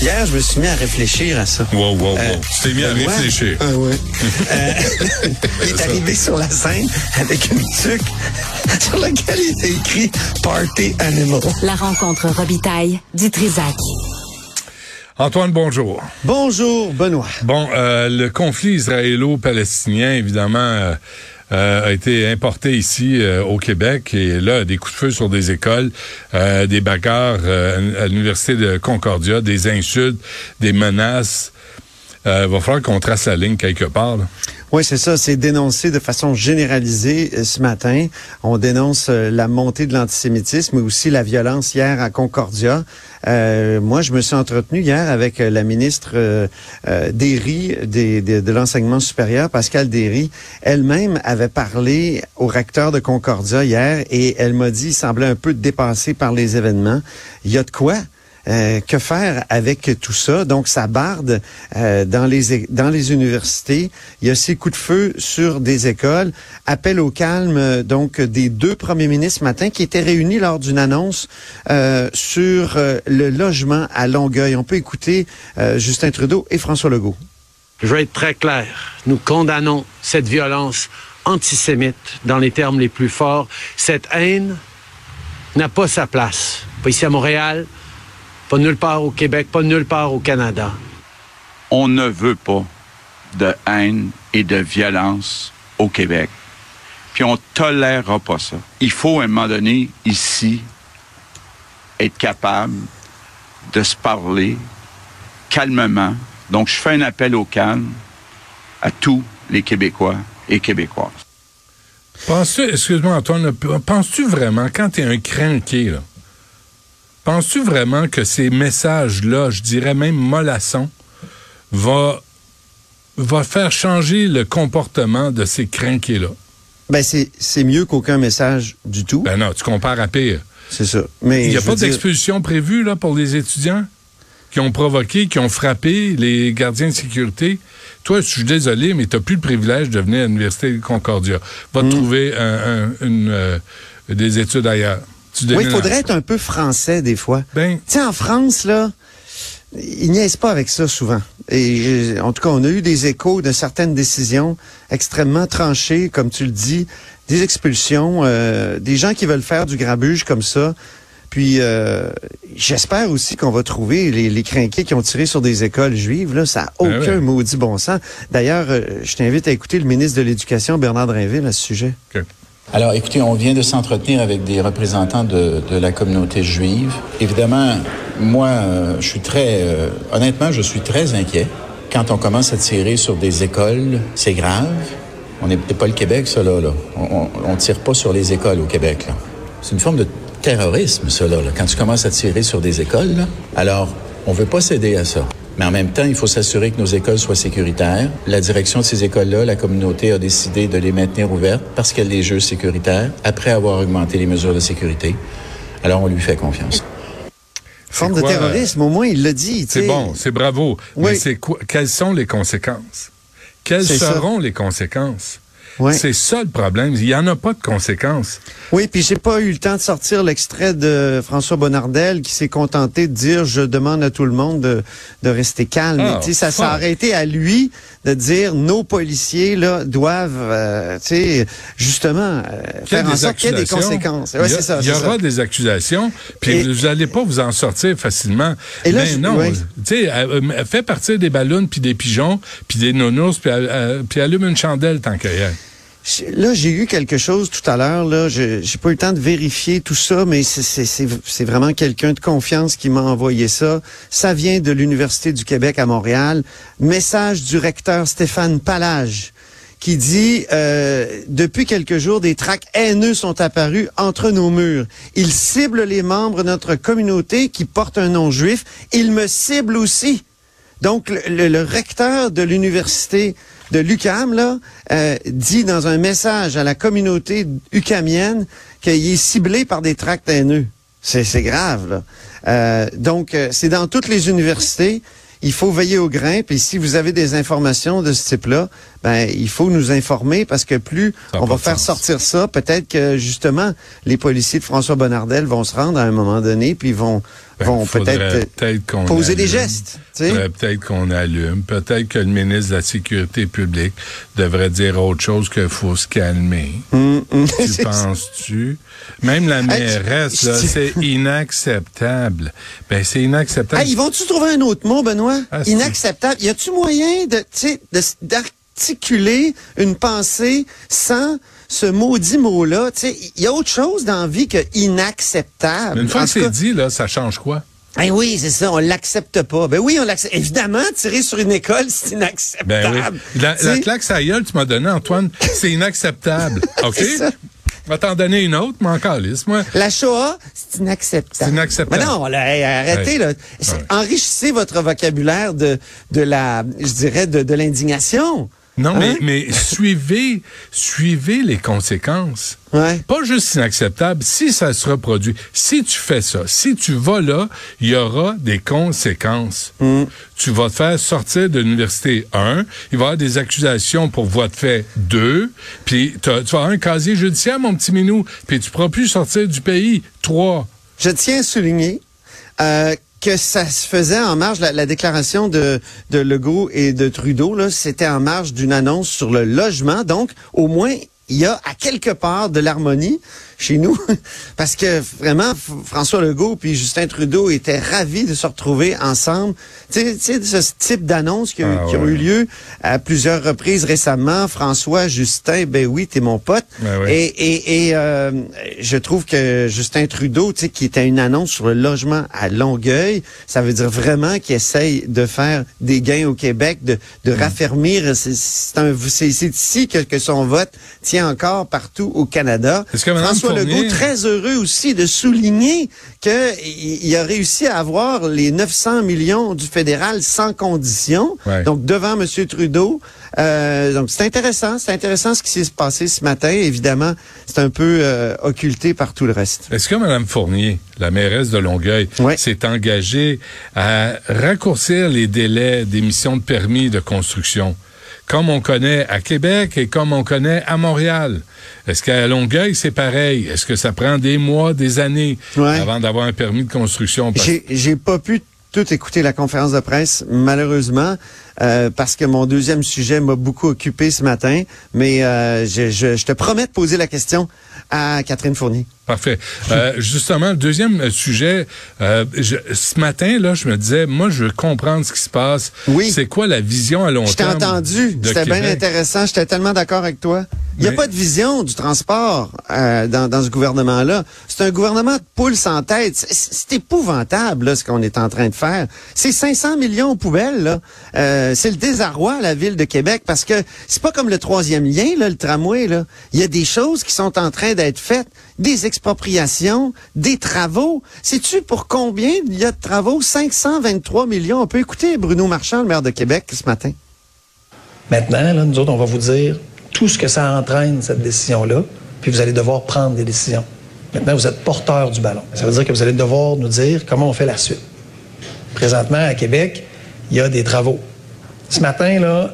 Hier, je me suis mis à réfléchir à ça. Wow, wow, wow. Euh, tu t'es mis à Benoît, réfléchir. Ah ouais. Euh, il est arrivé sur la scène avec une tuque sur laquelle il était écrit Party Animal. La rencontre Robitaille du Trisac. Antoine, bonjour. Bonjour, Benoît. Bon, euh, le conflit israélo-palestinien, évidemment, euh, a été importé ici euh, au Québec et là, des coups de feu sur des écoles, euh, des bagarres euh, à l'Université de Concordia, des insultes, des menaces. Euh, va falloir qu'on trace la ligne quelque part. Oui, c'est ça. C'est dénoncé de façon généralisée euh, ce matin. On dénonce euh, la montée de l'antisémitisme, mais aussi la violence hier à Concordia. Moi, je me suis entretenu hier avec la ministre Derry de l'enseignement supérieur, Pascal Derry. Elle-même avait parlé au recteur de Concordia hier et elle m'a dit, il semblait un peu dépassé par les événements. Il y a de quoi? Euh, que faire avec tout ça? Donc, ça barde euh, dans, les, dans les universités. Il y a ces coups de feu sur des écoles. Appel au calme, donc, des deux premiers ministres ce matin qui étaient réunis lors d'une annonce euh, sur euh, le logement à Longueuil. On peut écouter Justin Trudeau et François Legault. Je vais être très clair. Nous condamnons cette violence antisémite dans les termes les plus forts. Cette haine n'a pas sa place. Pas ici à Montréal, pas nulle part au Québec, pas nulle part au Canada. on ne veut pas de haine et de violence au Québec. Puis on tolérera pas ça. Il faut à un moment donné, ici, être capable de se parler calmement. Donc, je fais un appel au calme à tous les Québécois et Québécoises. Penses-tu, excuse-moi Antoine, penses-tu vraiment, quand tu es un crinqué, là, penses-tu vraiment que ces messages-là, je dirais même mollassons, va, va faire changer le comportement de ces crinqués-là? Ben, c'est c'est mieux qu'aucun message du tout. Ben non, tu compares à pire. c'est ça. Mais Il n'y a pas dire- d'expulsion prévue là, pour les étudiants qui ont provoqué, qui ont frappé les gardiens de sécurité? Toi, je suis désolé, mais tu n'as plus le privilège de venir à l'Université de Concordia. Va te Mm. trouver un- un- une, euh, des études ailleurs. Tu Oui, il faudrait être un peu français des fois. Ben, Tu sais, en France, là, ils niaisent pas avec ça souvent. Et euh, en tout cas, on a eu des échos de certaines décisions extrêmement tranchées, comme tu le dis, des expulsions, euh, des gens qui veulent faire du grabuge comme ça. Puis euh, j'espère aussi qu'on va trouver les, les crinqués qui ont tiré sur des écoles juives. Là, ça n'a Ben aucun ouais. maudit bon sens. D'ailleurs, je t'invite à écouter le ministre de l'Éducation, Bernard Drinville, à ce sujet. Alors, écoutez, on vient de s'entretenir avec des représentants de, la communauté juive. Évidemment, moi, euh, je suis très, euh, honnêtement, je suis très inquiet. Quand on commence à tirer sur des écoles, c'est grave. On n'est pas le Québec, ça, là. On, on tire pas sur les écoles au Québec. C'est une forme de terrorisme, ça, là. Quand tu commences à tirer sur des écoles. Alors, on veut pas céder à ça. Mais en même temps, il faut s'assurer que nos écoles soient sécuritaires. La direction de ces écoles-là, la communauté a décidé de les maintenir ouvertes parce qu'elle les juge sécuritaires après avoir augmenté les mesures de sécurité. Alors, on lui fait confiance. Forme de terrorisme, au moins, il l'a dit. c'est bon, c'est bravo. Mais Oui. c'est quoi, quelles sont les conséquences? Quelles ça. seront les conséquences? Ouais. C'est ça le problème. Il n'y en a pas de conséquences. Oui, puis j'ai pas eu le temps de sortir l'extrait de François Bonnardel qui s'est contenté de dire je demande à tout le monde de, de rester calme. Ah, ça s'est arrêté à lui de dire nos policiers là doivent euh, tu sais justement euh, faire en sorte qu'il y ait des conséquences. Ouais, il y, a- c'est ça. il y aura ça. des accusations, puis vous n'allez pas vous en sortir facilement. Et là, ben je- non, tu sais, euh, euh, fais partir des ballons, puis des pigeons, puis des nounours, puis allume une chandelle tant qu'il y a. J'ai- Là, j'ai eu quelque chose tout à l'heure. Là, j'ai pas eu le temps de vérifier tout ça, mais c'est- vraiment quelqu'un de confiance qui m'a envoyé ça. Ça vient de l'Université du Québec à Montréal. Message du recteur Stéphane Palage qui dit euh, depuis quelques jours des tracts haineux sont apparus entre nos murs. Ils ciblent les membres de notre communauté qui portent un nom juif. Ils me ciblent aussi. Donc, le recteur de l'université de l'UCAM, là, euh, dit dans un message à la communauté ucamienne qu'il est ciblé par des tracts haineux. C'est c'est grave, là. Euh, donc, euh, c'est dans toutes les universités. Il faut veiller au grain. Puis si vous avez des informations de ce type-là, ben il faut nous informer parce que plus on va faire sens. sortir ça, peut-être que justement les policiers de François Bonnardel vont se rendre à un moment donné, puis vont vont faudrait peut-être qu'on poser des gestes. Peut-être qu'on allume. Peut-être que le ministre de la Sécurité publique devrait dire autre chose qu'il faut se calmer. Hum, Tu penses-tu? Même la mairesse, je- c'est inacceptable. Ben, c'est inacceptable. Ah, ils vont-tu trouver un autre mot, Benoît? Ah, Inacceptable. Y a-tu moyen de, tu sais, de- d'articuler une pensée sans ce maudit mot-là? Tu sais, il y a autre chose dans la vie que inacceptable. Mais une fois En que c'est dit, là, ça change quoi? Eh oui, c'est ça, on l'accepte pas. Ben oui, on l'accepte. Évidemment, tirer sur une école, c'est inacceptable. Ben oui. La, claque sa gueule, tu m'as donné, Antoine, c'est inacceptable. OK? Ça. Je vais t'en donner une autre, mais encore lisse, moi. La Shoah, c'est inacceptable. C'est inacceptable. Mais non, là, hey, arrêtez, là. Enrichissez votre vocabulaire de, de la, je dirais, de, de l'indignation. Non, Hein? mais, mais suivez, suivez les conséquences. Ouais. Pas juste inacceptable, si ça se reproduit. Si tu fais ça, si tu vas là, il y aura des conséquences. Mm. Tu vas te faire sortir de l'université 1, il va y avoir des accusations pour voie de fait 2, puis tu vas avoir un casier judiciaire, mon petit minou, puis tu pourras plus sortir du pays 3. Je tiens à souligner euh, que ça se faisait en marge, la, la déclaration de, de Legault et de Trudeau, c'était en marge d'une annonce sur le logement. Donc, au moins, il y a à quelque part de l'harmonie chez nous, parce que vraiment, François Legault puis Justin Trudeau étaient ravis de se retrouver ensemble. Tu sais- ce type d'annonces qui, Ah qui ont ouais. eu lieu à plusieurs reprises récemment. François, Justin, ben oui, t'es mon pote. Ben oui. Et et, et euh, je trouve que Justin Trudeau, tu sais, qui était une annonce sur le logement à Longueuil, ça veut dire vraiment qu'il essaye de faire des gains au Québec, de, de raffermir. C'est c'est un- c'est- c'est ici que, que son vote tient encore partout au Canada. Que François Fournier- Legault, très heureux aussi de souligner qu'il il a réussi à avoir les 900 millions du fédéral sans condition. Ouais. Donc, devant M. Trudeau. Euh, donc, c'est intéressant. C'est intéressant ce qui s'est passé ce matin. Évidemment, c'est un peu euh, occulté par tout le reste. Est-ce que Mme Fournier, la mairesse de Longueuil, Ouais. s'est engagée à raccourcir les délais d'émission de permis de construction, comme on connaît à Québec et comme on connaît à Montréal? Est-ce qu'à Longueuil, c'est pareil? Est-ce que ça prend des mois, des années Ouais. avant d'avoir un permis de construction? J'ai pas pu tout écouter la conférence de presse, malheureusement, euh, parce que mon deuxième sujet m'a beaucoup occupé ce matin. Mais euh, je, je- je te promets de poser la question à Catherine Fournier. Parfait. Euh, justement, deuxième sujet, euh, je- ce matin, là, je me disais, moi, je veux comprendre ce qui se passe. Oui. C'est quoi la vision à long Je t'ai terme? entendu. de C'était bien intéressant. J'étais tellement d'accord avec toi. Il n'y a Mais- pas de vision du transport euh, dans, dans ce gouvernement-là. C'est un gouvernement de poules sans tête. C'est- C'est épouvantable là, ce qu'on est en train de faire. C'est 500 millions aux poubelles. là. Euh, c'est le désarroi à la ville de Québec parce que c'est pas comme le troisième lien, là, le tramway. Là. Il y a des choses qui sont en train d'être faites, des expropriations, des travaux. Sais-tu pour combien il y a de travaux? 523 millions. On peut écouter Bruno Marchand, le maire de Québec, ce matin. Maintenant, là, nous autres, on va vous dire tout ce que ça entraîne, cette décision-là, puis vous allez devoir prendre des décisions. Maintenant, vous êtes porteur du ballon. Ça veut dire que vous allez devoir nous dire comment on fait la suite. Présentement, à Québec, il y a des travaux. Ce matin, là,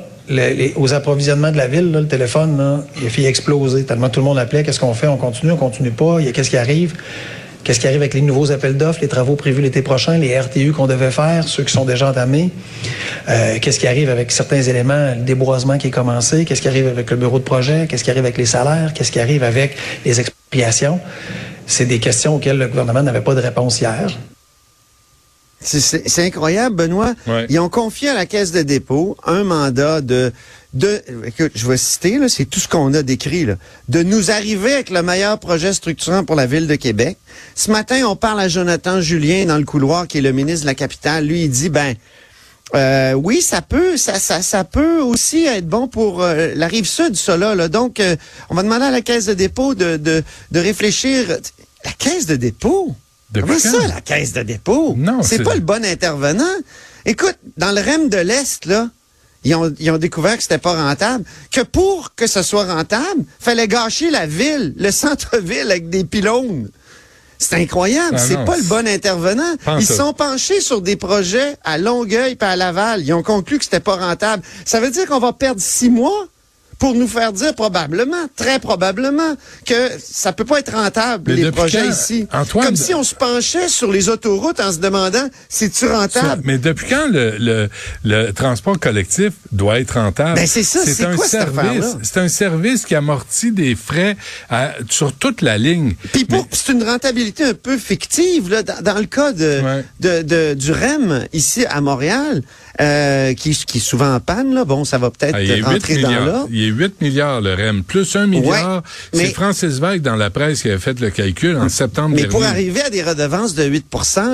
aux approvisionnements de la ville, le téléphone, là, a fait exploser. Tellement tout le monde appelait. Qu'est-ce qu'on fait? On continue, on continue pas? Qu'est-ce qui arrive? Qu'est-ce qui arrive avec les nouveaux appels d'offres, les travaux prévus l'été prochain, les RTU qu'on devait faire, ceux qui sont déjà entamés? Euh, qu'est-ce qui arrive avec certains éléments, le déboisement qui est commencé? Qu'est-ce qui arrive avec le bureau de projet? Qu'est-ce qui arrive avec les salaires? Qu'est-ce qui arrive avec les expropriations? C'est des questions auxquelles le gouvernement n'avait pas de réponse hier. C'est- incroyable, Benoît. Ouais. Ils ont confié à la Caisse de dépôt un mandat de... de écoute, je vais citer, là, c'est tout ce qu'on a décrit, là, de nous arriver avec le meilleur projet structurant pour la Ville de Québec. Ce matin, on parle à Jonathan Julien dans le couloir, qui est le ministre de la Capitale. Lui, il dit, ben... Euh, oui, ça peut, ça, ça, ça peut aussi être bon pour euh, la rive sud, ça là. là. Donc, euh, on va demander à la caisse de dépôt de, de, de réfléchir. La caisse de dépôt? Depuis ça, la caisse de dépôt? Non, c'est pas le bon intervenant. Écoute, dans le REM de l'Est, là, ils ont, ils ont découvert que c'était pas rentable. Que pour que ce soit rentable, fallait gâcher la ville, le centre-ville avec des pylônes. C'est incroyable. Ah c'est pas le bon intervenant. Ils sont penchés sur des projets à Longueuil et à Laval. Ils ont conclu que c'était pas rentable. Ça veut dire qu'on va perdre six mois? Pour nous faire dire probablement, très probablement, que ça peut pas être rentable, Mais les projets quand, ici. Antoine, Comme si on se penchait sur les autoroutes en se demandant, c'est-tu rentable? Mais depuis quand le, le, le transport collectif doit être rentable? Ben, c'est ça, c'est un quoi service. C'est un service qui amortit des frais à- sur toute la ligne. Puis c'est une rentabilité un peu fictive là, dans, dans le cas de, Ouais. de, de- du REM ici à Montréal, euh, qui, qui est souvent en panne. Là. Bon, ça va peut-être Ah, il, est 8 rentrer dans là. Il est 8 milliards, le REM. Plus 1 milliard. C'est Francis Weig dans la presse qui avait fait le calcul en septembre Mais dernier. pour arriver à des redevances de 8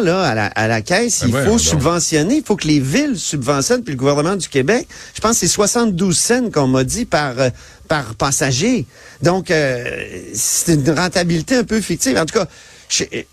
là, à, la, à la caisse, Ben il ouais, faut subventionner, il faut que les villes subventionnent, puis le gouvernement du Québec, je pense que c'est 72 cents qu'on m'a dit par, euh, par passager. Donc, euh, c'est une rentabilité un peu fictive. En tout cas,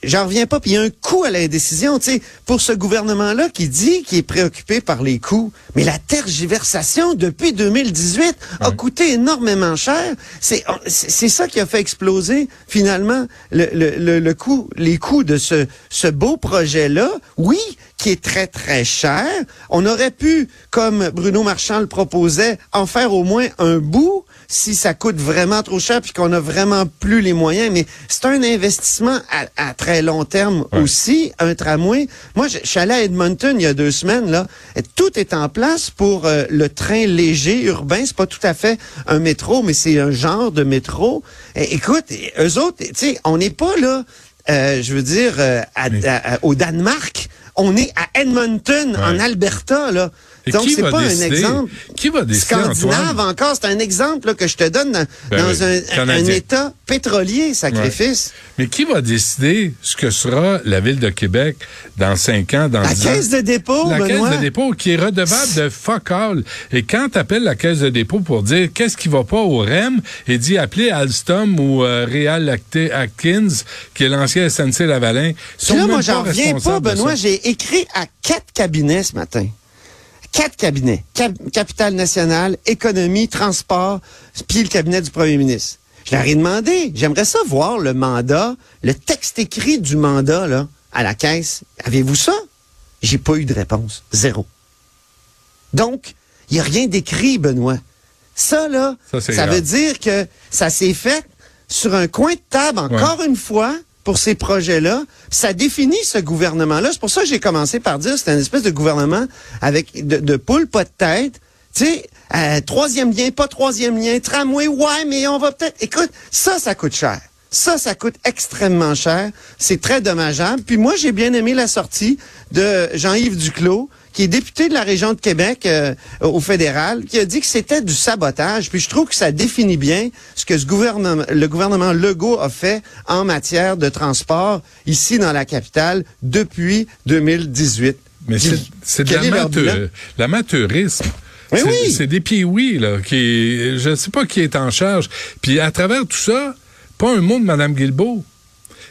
j'en reviens pas. Puis il y a un coût à la décision, tu sais, pour ce gouvernement-là qui dit qu'il est préoccupé par les coûts. Mais la tergiversation depuis 2018 a coûté énormément cher. C'est c'est c'est ça qui a fait exploser finalement le, le, le, le coût, les coûts de ce, ce beau projet-là. Oui, qui est très très cher. On aurait pu, comme Bruno Marchand le proposait, en faire au moins un bout si ça coûte vraiment trop cher puis qu'on a vraiment plus les moyens. Mais c'est un investissement à, à très long terme aussi, un tramway. Moi, je, je suis allé à Edmonton il y a deux semaines là. Et tout est en place pour euh, le train léger urbain. C'est pas tout à fait un métro, mais c'est un genre de métro. Et, écoute, eux autres, tu sais, on n'est pas là. euh, je veux dire, euh, à- à- au Danemark, on est à Edmonton, en. Alberta, là. Donc, c'est pas décider? un exemple Qui va décider, scandinave Antoine? encore? C'est un exemple là, que je te donne dans, Ben dans un. État pétrolier, sacrifice. Mais qui va décider ce que sera la Ville de Québec dans 5 ans, dans La 10 ans? caisse de dépôt, La Benoît. caisse de dépôt qui est redevable de fuck all. Et quand tu appelles la caisse de dépôt pour dire qu'est-ce qui va pas au REM, et dit appeler Alstom ou euh, Real Atkins, qui est l'ancien SNC Lavalin. sont là, même moi, j'en reviens pas, Benoît. J'ai écrit à quatre cabinets ce matin. Quatre cabinets. Cap- Capital national, économie, transport, puis le cabinet du premier ministre. Je leur ai demandé, j'aimerais ça voir le mandat, le texte écrit du mandat, là, à la caisse. Avez-vous ça? J'ai pas eu de réponse. Zéro. Donc, il n'y a rien d'écrit, Benoît. Ça, là, Ça, veut dire que ça s'est fait sur un coin de table, encore une fois, pour ces projets-là. Ça définit ce gouvernement-là. C'est pour ça que j'ai commencé par dire c'est un espèce de gouvernement avec de, de poule, pas de tête. Tu sais, euh, troisième lien, pas troisième lien, tramway, ouais, mais on va peut-être... Écoute, ça, ça coûte cher. Ça, ça coûte extrêmement cher. C'est très dommageable. Puis moi, j'ai bien aimé la sortie de Jean-Yves Duclos, qui est député de la région de Québec euh, au fédéral, qui a dit que c'était du sabotage. Puis je trouve que ça définit bien ce que ce gouvernement, le gouvernement Legault a fait en matière de transport ici dans la capitale depuis 2018. Mais c'est de l'amateurisme. C'est- oui. C'est des pieds oui là qui je ne sais pas qui est en charge. Puis à travers tout ça, pas un mot de Mme Guilbeault.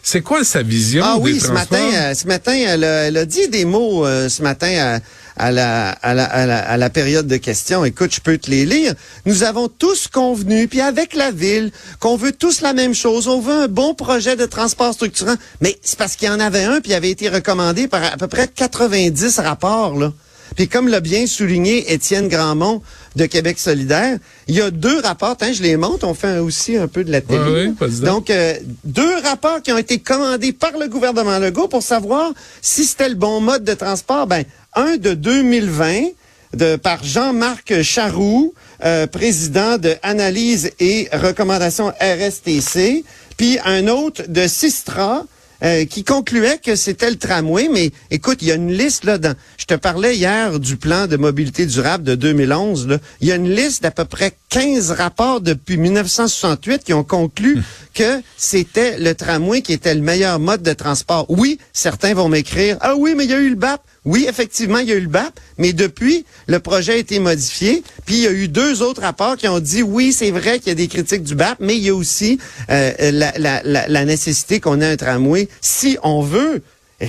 C'est quoi sa vision Ah des oui, ce matin, euh, ce matin, elle a, elle a dit des mots euh, ce matin à, à la, à, la, à, la, à la période de questions. Écoute, je peux te les lire. Nous avons tous convenu, puis avec la ville, qu'on veut tous la même chose. On veut un bon projet de transport structurant. Mais c'est parce qu'il y en avait un, puis il avait été recommandé par à peu près 90 rapports, là. Puis comme l'a bien souligné Étienne Grandmont de Québec solidaire, il y a deux rapports, hein, je les montre, on fait aussi un peu de la télé. Ouais, donc. Donc, euh, deux rapports qui ont été commandés par le gouvernement Legault pour savoir si c'était le bon mode de transport. Ben, un de 2020 de, par Jean-Marc Charroux, euh, président de Analyse et Recommandations RSTC, puis un autre de Sistra, euh, qui concluait que c'était le tramway, mais écoute, il y a une liste là. Dans, je te parlais hier du plan de mobilité durable de 2011. Là. Il y a une liste d'à peu près 15 rapports depuis 1968 qui ont conclu que c'était le tramway qui était le meilleur mode de transport. Oui, certains vont m'écrire ah oui, mais il y a eu le BAP. Oui, effectivement, il y a eu le BAP, mais depuis, le projet a été modifié. Puis il y a eu deux autres rapports qui ont dit oui, c'est vrai qu'il y a des critiques du BAP, mais il y a aussi euh, la, la, la, la nécessité qu'on ait un tramway si on veut.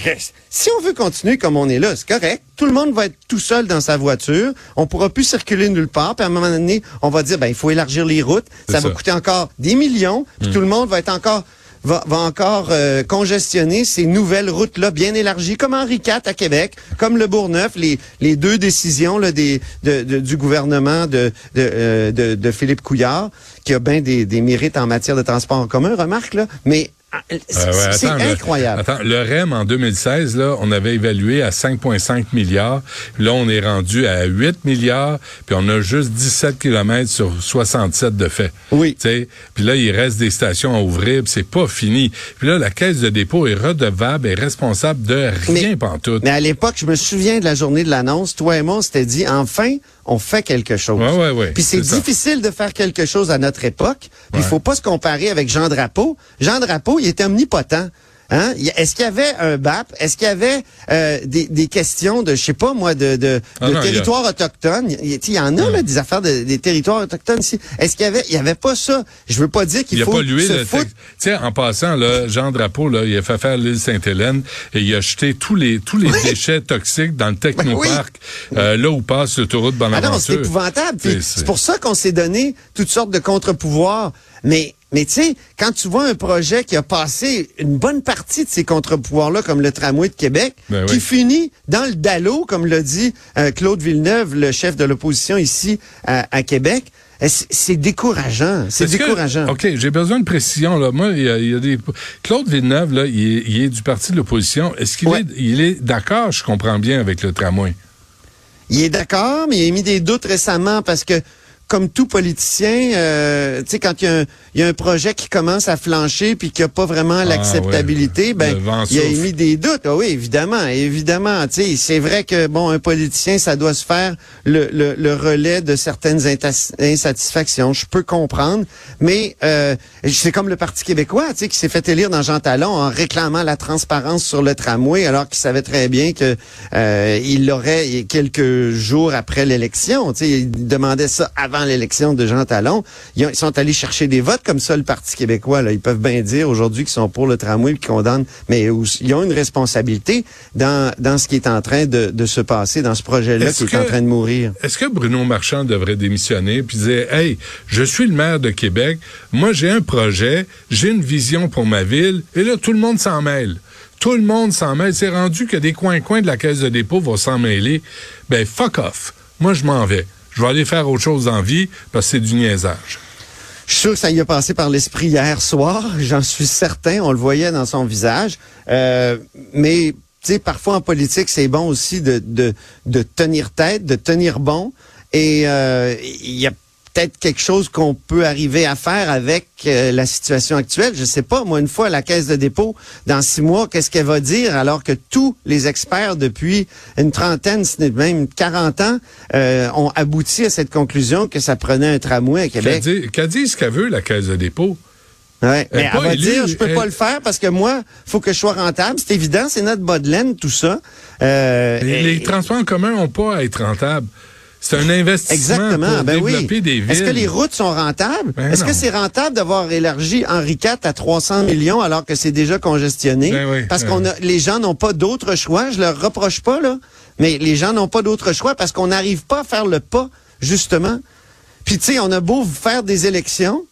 Si on veut continuer comme on est là, c'est correct. Tout le monde va être tout seul dans sa voiture. On pourra plus circuler nulle part. Puis à un moment donné, on va dire, ben il faut élargir les routes. Ça, va coûter encore des millions. Puis tout le monde va être encore va, va encore euh, congestionner ces nouvelles routes-là bien élargies, comme Henri IV à Québec, comme le Bourgneuf, les, les deux décisions là, des, de, de- du gouvernement de, de, euh, de, de Philippe Couillard, qui a bien des, des mérites en matière de transport en commun, remarque, là, mais c'est Euh, ouais, c'est attends, le- incroyable. attends, le REM en 2016, là, on avait évalué à 5,5 milliards. Puis là, on est rendu à 8 milliards. Puis on a juste 17 kilomètres sur 67 de fait. Oui. Tu sais, Puis là, il reste des stations à ouvrir. Puis c'est pas fini. Puis là, la caisse de dépôt est redevable et responsable de rien Mais- pantoute. Mais à l'époque, je me souviens de la journée de l'annonce. Toi et moi, on s'était dit, enfin, on fait quelque chose. Ouais, ouais, ouais, Puis c'est ça. difficile de faire quelque chose à notre époque. Puis il faut pas se comparer avec Jean Drapeau. Jean Drapeau, il était omnipotent. Hein? A- Est-ce qu'il y avait un BAP? Est-ce qu'il y avait euh, des, des questions de, je sais pas moi, de, de, Ah de non, a- territoires autochtones? Il y, il y en a là, des affaires de, des territoires autochtones ici. Est-ce qu'il y avait, il y avait pas ça? Je veux pas dire Il qu'il a faut pas lui se le foutre sais, en passant, là, Jean Drapeau, là, il a fait faire l'île Sainte-Hélène et il a jeté tous les tous les déchets toxiques dans le technoparc, euh, là où passe l'autoroute Ah Bonaventure. non, c'est épouvantable. C'est pour ça qu'on s'est donné toutes sortes de contre-pouvoirs. Mais, mais tu sais, quand tu vois un projet qui a passé une bonne partie de ces contre-pouvoirs-là, comme le tramway de Québec, Ben qui oui. finit dans le dallo, comme l'a dit euh, Claude Villeneuve, le chef de l'opposition ici à, à Québec, euh, c'est décourageant. C'est que- décourageant. OK, j'ai besoin de précision. Là. Moi, il y, a, il y a des... Claude Villeneuve, là, il est, il est du parti de l'opposition. Est-ce qu'il Ouais. est, il est d'accord, je comprends bien, avec le tramway? Il est d'accord, mais il a émis des doutes récemment parce que, comme tout politicien, euh, tu sais, quand il y, a un, il y a un projet qui commence à flancher puis qui a pas vraiment l'acceptabilité, ouais. ben, il a émis des doutes. Ah oui, évidemment, évidemment. Tu sais, c'est vrai que bon, un politicien, ça doit se faire le, le, le relais de certaines insatisfactions. Je peux comprendre, mais euh, c'est comme le Parti québécois, tu sais, qui s'est fait élire dans Jean Talon en réclamant la transparence sur le tramway, alors qu'il savait très bien que euh, il l'aurait quelques jours après l'élection. Tu sais, il demandait ça avant l'élection de Jean Talon. Ils, ont- ils sont allés chercher des votes comme ça, le Parti québécois. Là. Ils peuvent bien dire aujourd'hui qu'ils sont pour le tramway et qu'ils condamnent, mais ils ont une responsabilité dans, dans ce qui est en train de, de se passer, dans ce projet-là qui est en train de mourir. Est-ce que Bruno Marchand devrait démissionner puis dire Hey, je suis le maire de Québec, moi j'ai un projet, j'ai une vision pour ma ville, et là tout le monde s'en mêle. Tout le monde s'en mêle. C'est rendu que des coins-coins de la caisse de dépôt vont s'en mêler. Ben fuck off. Moi je m'en vais. Je vais aller faire autre chose en vie parce que c'est du niaisage. Je suis sûr que ça y a passé par l'esprit hier soir, j'en suis certain, on le voyait dans son visage. Euh, mais tu parfois en politique, c'est bon aussi de, de, tenir tête, de tenir bon. Et euh, il peut-être quelque chose qu'on peut arriver à faire avec euh, la situation actuelle. Je sais pas, moi, une fois à la caisse de dépôt, dans six mois, qu'est-ce qu'elle va dire alors que tous les experts depuis une trentaine, ce n'est même 40 ans, euh, ont abouti à cette conclusion que ça prenait un tramway à Qu'elle Québec. dit, qu'elle dit ce qu'elle veut, la caisse de dépôt? Ouais, Elle mais elle va élue, dire, je peux elle- pas le faire parce que moi, faut que je sois rentable. C'est évident, c'est notre bas de laine, tout ça. Euh, Les, et- les transports en commun n'ont pas à être rentables. C'est un investissement Exactement, pour ben oui. développer des villes. Est-ce que les routes sont rentables? Ben Est-ce que c'est rentable d'avoir élargi Henri IV à 300 millions alors que c'est déjà congestionné? Ben oui, parce ben qu'on a, les gens n'ont pas d'autre choix. Je leur reproche pas, là. Mais les gens n'ont pas d'autre choix parce qu'on n'arrive pas à faire le pas, justement. Puis, tu sais, on a beau faire des élections.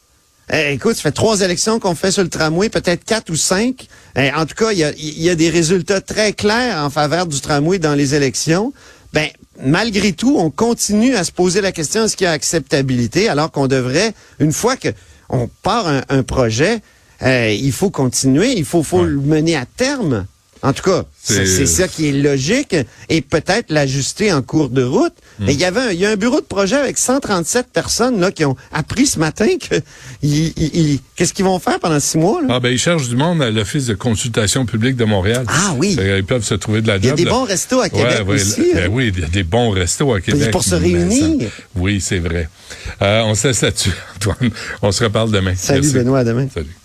Eh, écoute, ça fait trois élections qu'on fait sur le tramway, peut-être quatre ou cinq. Eh, en tout cas, il y a, il y a des résultats très clairs en faveur du tramway dans les élections. Ben, malgré tout, on continue à se poser la question est-ce qu'il y a acceptabilité, alors qu'on devrait, une fois que on part un, un projet, euh, il faut continuer, il faut, faut Ouais. le mener à terme. En tout cas, C'est- ça qui est logique et peut-être l'ajuster en cours de route. Hmm. Mais il y avait un, il y a un bureau de projet avec 137 personnes là qui ont appris ce matin que qu'est-ce qu'ils vont faire pendant six mois là? Ah ben ils cherchent du monde à l'Office de consultation publique de Montréal. Ah oui. Ils peuvent se trouver de la job. Il y a des là. bons restos à Québec Ouais, ouais, aussi. ben hein? oui, il y a des bons restos à Québec. pour se réunir. Oui, c'est vrai. Euh, on se laisse là-dessus, Antoine. On se reparle demain. Salut Merci. Benoît, à demain. Salut.